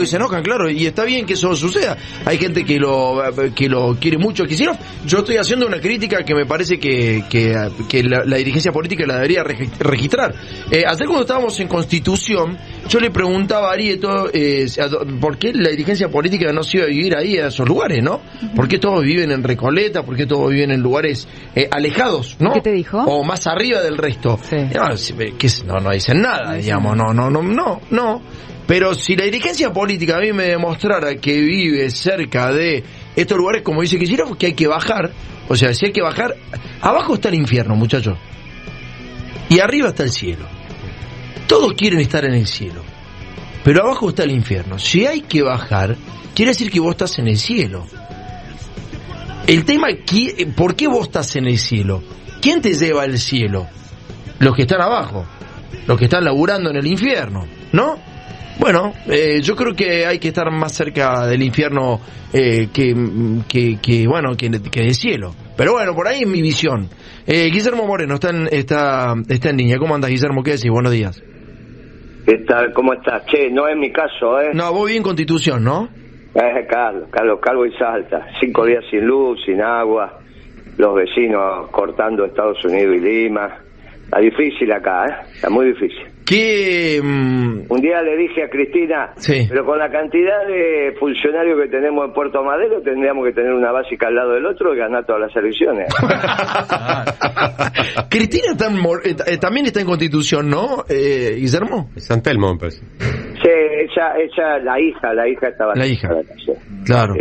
que se enojan, claro, y está bien que eso suceda. Hay gente que lo que lo quiere mucho a Kicillof. Yo estoy haciendo una crítica que me parece que, que, la, dirigencia política la debería registrar. Eh, ayer cuando estábamos en Constitución, yo le preguntaba a Arieto eh, por qué la dirigencia política no se iba a vivir ahí, a esos lugares, ¿no? ¿Por qué todos viven en Recoleta? ¿Por qué todos viven en lugares eh, alejados, ¿no? ¿Qué te dijo? O más arriba del resto. No, no, dicen nada, digamos, no, no, no, no, no. Pero si la dirigencia política a mí me demostrara que vive cerca de estos lugares, como dice Kicillof, que hay que bajar, o sea, si hay que bajar, abajo está el infierno, muchachos. Y arriba está el cielo. Todos quieren estar en el cielo. Pero abajo está el infierno. Si hay que bajar, quiere decir que vos estás en el cielo. El tema, ¿por qué vos estás en el cielo? ¿Quién te lleva al cielo? Los que están abajo, los que están laburando en el infierno, ¿no? Bueno, eh, yo creo que hay que estar más cerca del infierno eh, que, que, bueno, que, que, del cielo. Pero bueno, por ahí es mi visión. Eh, Guillermo Moreno está en, está, está en línea. ¿Cómo andas, Guillermo? ¿Qué decís? Buenos días. ¿Qué tal? ¿Cómo estás? Che, no es mi caso, ¿eh? No, vos bien Constitución, ¿no? Eh, Carlos, Carlos, Calvo y Salta. Cinco días sin luz, sin agua, los vecinos cortando Estados Unidos y Lima. Está difícil acá, ¿eh? Está muy difícil. ¿Qué, mm, Un día le dije a Cristina, pero con la cantidad de funcionarios que tenemos en Puerto Madero, tendríamos que tener una básica al lado del otro y ganar todas las elecciones. Cristina eh, eh, también está en Constitución, ¿no, eh, Guillermo? San Telmo, me Sí, ella, ella, la hija, la hija estaba... La hija, claro.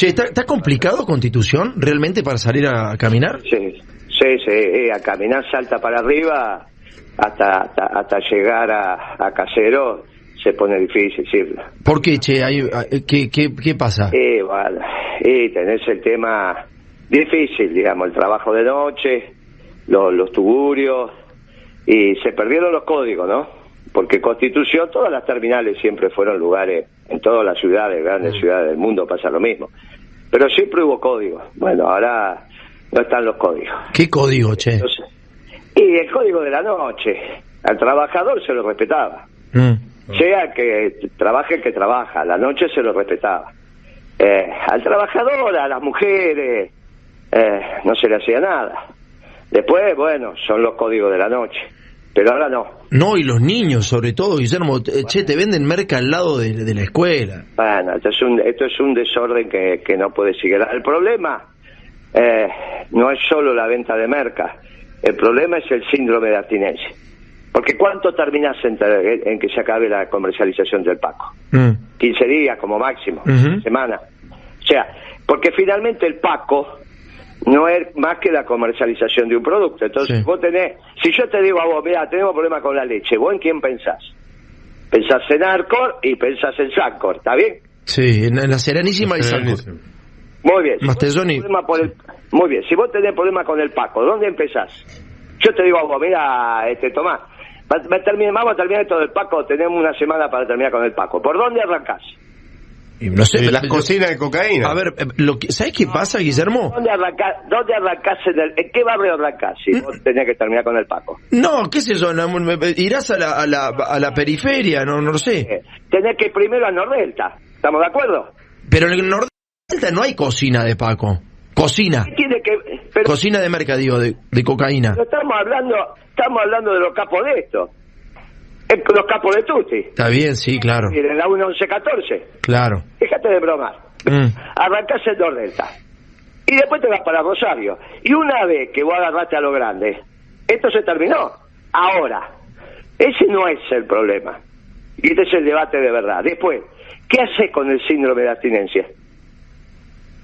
¿está, ¿está complicado Constitución realmente para salir a caminar? Sí, sí, sí, a caminar salta para arriba hasta, hasta, llegar a, a, Casero se pone difícil, sí. ¿Por qué, Che? Eh, ¿qué, qué, qué pasa? Y, bueno, y tenés el tema difícil, digamos, el trabajo de noche, los, los tugurios, y se perdieron los códigos, ¿no? Porque Constitución, todas las terminales siempre fueron lugares, en todas las ciudades, grandes mm. ciudades del mundo pasa lo mismo. Pero siempre hubo códigos. Bueno, ahora no están los códigos. ¿Qué código, Che? Y el código de la noche. Al trabajador se lo respetaba. Mm. Sea que trabaje el que trabaja, la noche se lo respetaba. Eh, al trabajador, a las mujeres, eh, no se le hacía nada. Después, bueno, son los códigos de la noche. Pero ahora no. No, y los niños, sobre todo, Guillermo, eh, che, te venden merca al lado de, la escuela. Bueno, esto es un, esto es un desorden que, que no puede seguir. El problema eh, no es solo la venta de merca, el problema es el síndrome de abstinencia. Porque ¿cuánto terminas en, que se acabe la comercialización del Paco? 15 mm. días como máximo, semana. O sea, porque finalmente el Paco no es más que la comercialización de un producto. Entonces, vos tenés, si yo te digo a vos, mira, tenemos problema con la leche, ¿vos en quién pensás? Pensás en Arcor y pensás en Sancor, ¿está bien? Sí, en la Serenísima y Sancor. Muy bien. Muy bien. Si vos tenés problema con el Paco, ¿dónde empezás? Yo te digo, mira, este, Tomás, vamos a terminar esto del Paco, tenemos una semana para terminar con el Paco. ¿Por dónde arrancás? No sé, las cocinas de cocaína. A ver, eh, lo que, ¿sabes qué pasa, Guillermo? ¿Dónde arrancás, dónde arrancás en, qué barrio arrancás si mm. vos tenías que terminar con el Paco? No, ¿qué es eso? irás a la, a la, a la periferia, no, no lo sé. Eh, tenés que ir primero a Nordelta, ¿estamos de acuerdo? Pero en Nordelta no hay cocina de Paco. Cocina. Tiene que, Cocina de mercadillo, de, de cocaína. estamos hablando, estamos hablando de los capos de esto. Los capos de Tutti. Está bien, sí, claro. Y en la 1114. Claro. Déjate de bromar. Mm. Arrancás el Nordelta. Y después te vas para Rosario. Y una vez que vos agarraste a lo grande, esto se terminó. Ahora, ese no es el problema. Y este es el debate de verdad. Después, ¿qué haces con el síndrome de abstinencia?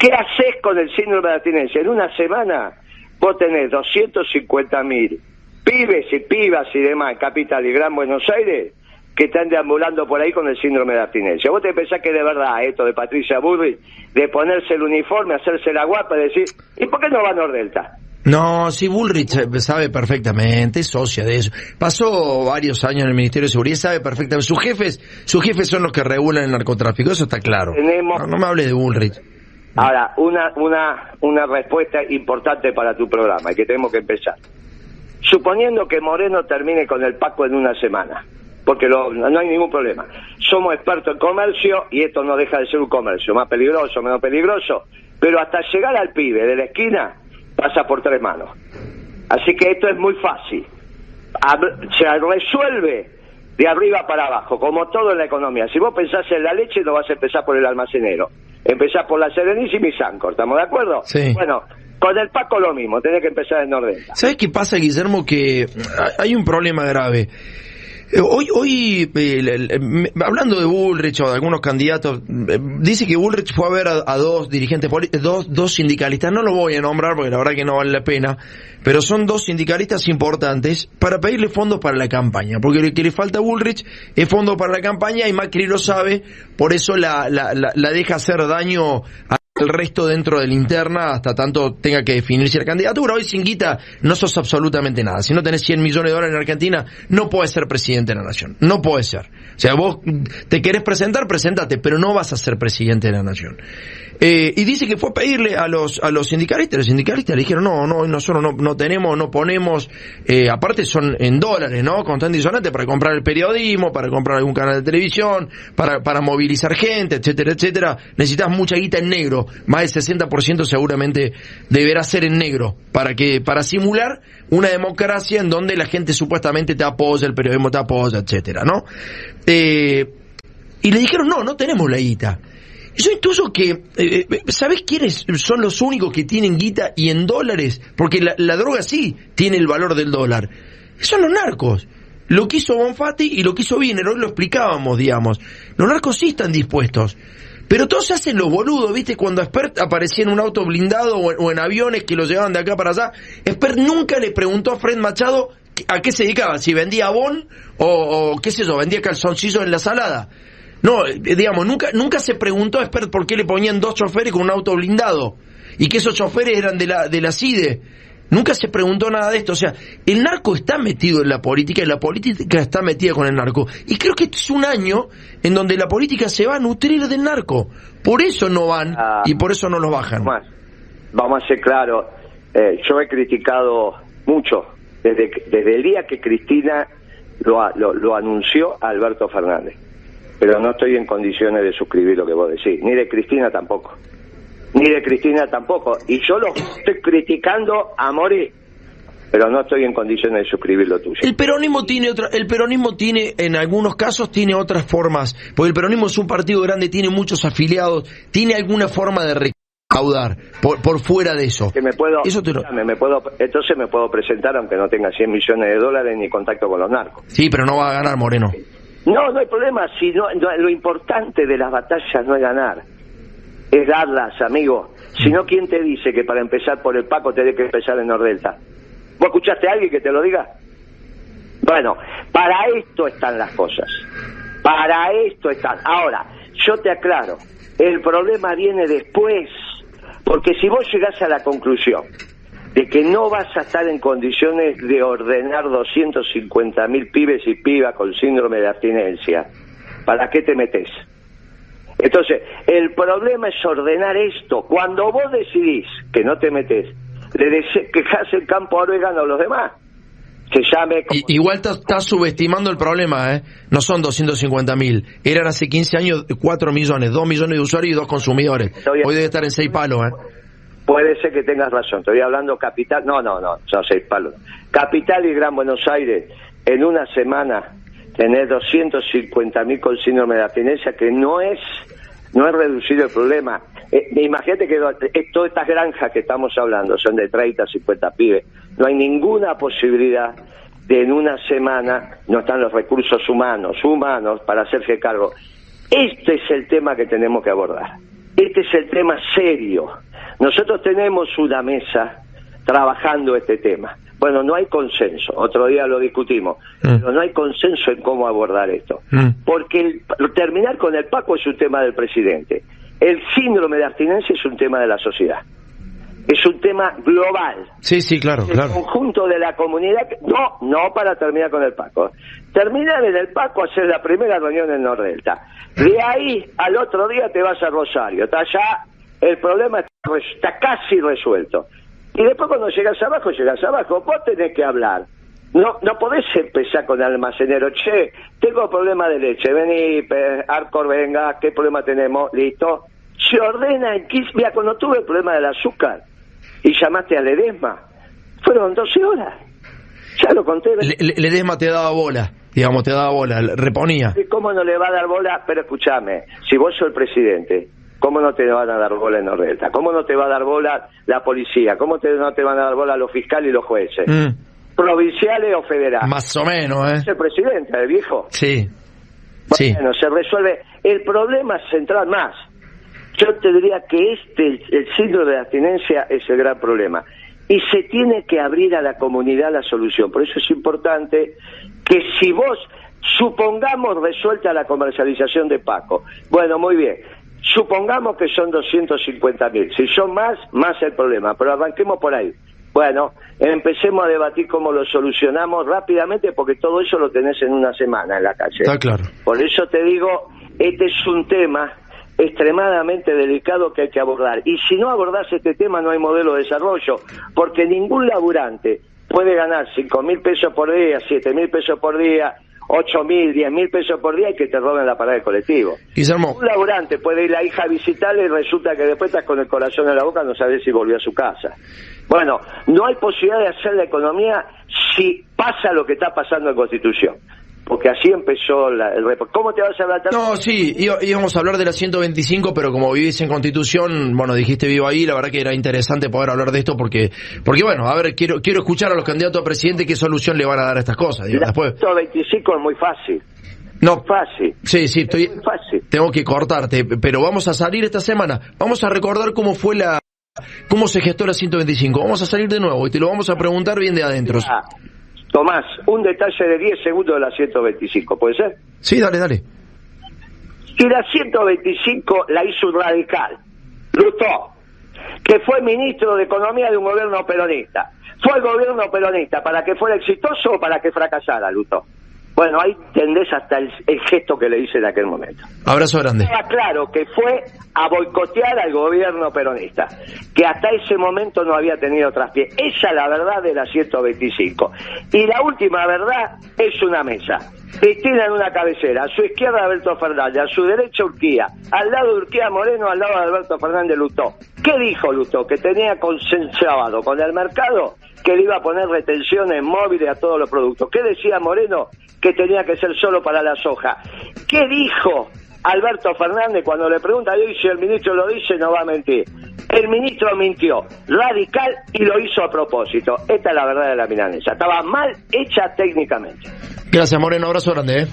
¿Qué haces con el síndrome de abstinencia? En una semana vos tenés 250 mil pibes y pibas y demás en Capital y Gran Buenos Aires que están deambulando por ahí con el síndrome de abstinencia. ¿Vos te pensás que de verdad esto de Patricia Burri, de ponerse el uniforme, hacerse la guapa, decir, ¿y por qué no va a Nordelta? No, sí, Bullrich sabe perfectamente, es socia de eso. Pasó varios años en el Ministerio de Seguridad, sabe perfectamente. Sus jefes, sus jefes son los que regulan el narcotráfico, eso está claro. no, no me hables de Bullrich. Ahora, una, una, una respuesta importante para tu programa y que tenemos que empezar. Suponiendo que Moreno termine con el Paco en una semana, porque no hay ningún problema. Somos expertos en comercio y esto no deja de ser un comercio, más peligroso, menos peligroso, pero hasta llegar al pibe de la esquina pasa por tres manos. Así que esto es muy fácil. Se resuelve de arriba para abajo, como todo en la economía. Si vos pensás en la leche, no vas a empezar por el almacenero. Empezás por la Serenísima y Sancor, ¿estamos de acuerdo? Sí. Bueno, con el Paco lo mismo, tenés que empezar en orden. ¿Sabes qué pasa, Guillermo? Que hay un problema grave. Hoy, hoy eh, hablando de Bullrich o de algunos candidatos, eh, dice que Bullrich fue a ver a, dos dirigentes dos, dos sindicalistas, no lo voy a nombrar porque la verdad que no vale la pena, pero son dos sindicalistas importantes para pedirle fondos para la campaña, porque lo que le falta a Bullrich es fondo para la campaña y Macri lo sabe, por eso la, la, la deja hacer daño a el resto dentro de la interna hasta tanto tenga que definirse la candidatura. Hoy sin guita no sos absolutamente nada. Si no tenés 100 millones de dólares en Argentina, no puedes ser presidente de la nación. No puede ser. O sea, vos te querés presentar, preséntate, pero no vas a ser presidente de la nación. Eh, y dice que fue a pedirle a los, a los sindicalistas, los sindicalistas le dijeron, no, no, nosotros no, no tenemos, no ponemos, eh, aparte son en dólares, ¿no? Constante y sonante para comprar el periodismo, para comprar algún canal de televisión, para, para movilizar gente, etcétera, etcétera. Necesitas mucha guita en negro, más del 60% seguramente deberá ser en negro, para que, para simular una democracia en donde la gente supuestamente te apoya, el periodismo te apoya, etcétera, ¿no? Eh, y le dijeron, no, no tenemos la guita. Yo intuyo que, eh, eh, ¿sabes quiénes son los únicos que tienen guita y en dólares? Porque la, droga sí tiene el valor del dólar. Son los narcos. Lo que hizo Bonfatti y lo que hizo Wiener, hoy lo explicábamos, digamos. Los narcos sí están dispuestos. Pero todos se hacen los boludos, ¿viste? Cuando Expert aparecía en un auto blindado o en, aviones que lo llevaban de acá para allá, Expert nunca le preguntó a Fred Machado a qué se dedicaba, si vendía bon o, o qué sé yo, vendía calzoncillos en la salada. No, eh, digamos, nunca, nunca se preguntó a Expert por qué le ponían dos choferes con un auto blindado y que esos choferes eran de la, de la CIDE. Nunca se preguntó nada de esto. O sea, el narco está metido en la política y la política está metida con el narco. Y creo que este es un año en donde la política se va a nutrir del narco. Por eso no van ah. y por eso no los bajan. Vamos a ser claros. Eh, yo he criticado mucho desde, desde el día que Cristina lo, lo, lo anunció a Alberto Fernández pero no estoy en condiciones de suscribir lo que vos decís, ni de Cristina tampoco, ni de Cristina tampoco, y yo lo estoy criticando a morir, pero no estoy en condiciones de suscribir lo tuyo. El peronismo tiene otra, el peronismo tiene, en algunos casos, tiene otras formas, porque el peronismo es un partido grande, tiene muchos afiliados, tiene alguna forma de recaudar por, por fuera de eso. Que me puedo, me puedo, entonces me puedo presentar aunque no tenga 100 millones de dólares ni contacto con los narcos. Sí, pero no va a ganar Moreno. No, no hay problema. Si no, lo importante de las batallas no es ganar, es darlas, amigo. Si no, ¿quién te dice que para empezar por el Paco tenés que empezar en Nordelta? ¿Vos escuchaste a alguien que te lo diga? Bueno, para esto están las cosas. Para esto están. Ahora, yo te aclaro, el problema viene después. Porque si vos llegás a la conclusión de que no vas a estar en condiciones de ordenar 250 mil pibes y pibas con síndrome de abstinencia. ¿Para qué te metes? Entonces, el problema es ordenar esto. Cuando vos decidís que no te metes, le quejas el campo a a los demás. Se llame... igual estás subestimando el problema, ¿eh? No son 250 mil. Eran hace 15 años 4 millones, 2 millones de usuarios y 2 consumidores. Hoy debe estar en 6 palos, ¿eh? Puede ser que tengas razón, estoy hablando capital, no, no, no, son seis palos. Capital y Gran Buenos Aires, en una semana, tener 250 mil con síndrome de abstinencia, que no es, no es reducido el problema. Eh, imagínate que todas estas granjas que estamos hablando son de 30, 50 pibes. No hay ninguna posibilidad de en una semana no están los recursos humanos, humanos, para hacerse cargo. Este es el tema que tenemos que abordar. Este es el tema serio nosotros tenemos una mesa trabajando este tema. Bueno, no hay consenso, otro día lo discutimos, mm. pero no hay consenso en cómo abordar esto. Mm. Porque terminar con el Paco es un tema del presidente. El síndrome de abstinencia es un tema de la sociedad. Es un tema global. Sí, sí, claro, el conjunto de la comunidad. No, no para terminar con el Paco. Terminar en el Paco, hacer la primera reunión en Nordelta. De ahí al otro día te vas a Rosario. Está allá el problema está casi resuelto. Y después cuando llegas abajo, llegas abajo, vos tenés que hablar No, no podés empezar con el almacenero. Che, tengo problema de leche. Vení, Arcor, venga, ¿qué problema tenemos? Listo. Se ordena en 15... Mira, cuando tuve el problema del azúcar y llamaste a Ledesma, fueron 12 horas. Ya lo conté. Ledesma te daba bola, digamos, te daba bola, reponía. ¿Cómo no le va a dar bola? Pero escúchame, si vos sos el presidente, ¿cómo no te van a dar bola en Nordelta? ¿Cómo no te va a dar bola la policía? ¿Cómo te, no te van a dar bola los fiscales y los jueces? Mm provinciales o federales. Más o menos, ¿eh? Es el presidente, el viejo. Sí. Bueno, se resuelve. El problema central más. Yo te diría que este, el, síndrome de abstinencia, es el gran problema. Y se tiene que abrir a la comunidad la solución. Por eso es importante que si vos, supongamos resuelta la comercialización de Paco, bueno, muy bien, supongamos que son 250 mil, si son más, más el problema, pero arranquemos por ahí. Bueno, empecemos a debatir cómo lo solucionamos rápidamente porque todo eso lo tenés en una semana en la calle. Está claro. Por eso te digo, este es un tema extremadamente delicado que hay que abordar. Y si no abordás este tema no hay modelo de desarrollo, porque ningún laburante puede ganar cinco mil pesos por día, siete mil pesos por día, 8 mil, 10 mil pesos por día y que te roben la parada de colectivo. Un laburante puede ir la hija a visitarle y resulta que después estás con el corazón en la boca, no sabes si volvió a su casa. Bueno, no hay posibilidad de hacer la economía si pasa lo que está pasando en Constitución porque así empezó el reporte. ¿Cómo te vas a hablar? No, sí, íbamos a hablar de la 125, pero como vivís en Constitución, bueno, dijiste vivo ahí, la verdad que era interesante poder hablar de esto porque, porque bueno, a ver, quiero quiero escuchar a los candidatos a presidente qué solución le van a dar a estas cosas. la 125 es muy fácil. No. Fácil. Sí, sí, estoy. fácil. Tengo que cortarte, pero vamos a salir esta semana. Vamos a recordar cómo fue la. ¿Cómo se gestó la 125? Vamos a salir de nuevo y te lo vamos a preguntar bien de adentro. Tomás, un detalle de 10 segundos de la 125, ¿puede ser? Sí, dale, dale. Y la 125 la hizo un radical, Lutó, que fue ministro de Economía de un gobierno peronista. ¿Fue el gobierno peronista para que fuera exitoso o para que fracasara, Lutó? Bueno, ahí tendés hasta el, gesto que le hice en aquel momento. Abrazo grande. Estaba claro que fue a boicotear al gobierno peronista, que hasta ese momento no había tenido traspié. Esa es la verdad de la 125. Y la última verdad es una mesa. Cristina en una cabecera, a su izquierda Alberto Fernández, a su derecha Urquía, al lado de Urquía Moreno, al lado de Alberto Fernández Lutó. ¿Qué dijo Lutó? Que tenía consensuado con el mercado que le iba a poner retenciones móviles a todos los productos. ¿Qué decía Moreno? Que tenía que ser solo para la soja. ¿Qué dijo Alberto Fernández cuando le pregunta hoy si el ministro lo dice no va a mentir? El ministro mintió radical y lo hizo a propósito. Esta es la verdad de la milanesa. Estaba mal hecha técnicamente. Gracias, Moreno. Abrazo grande. ¿eh?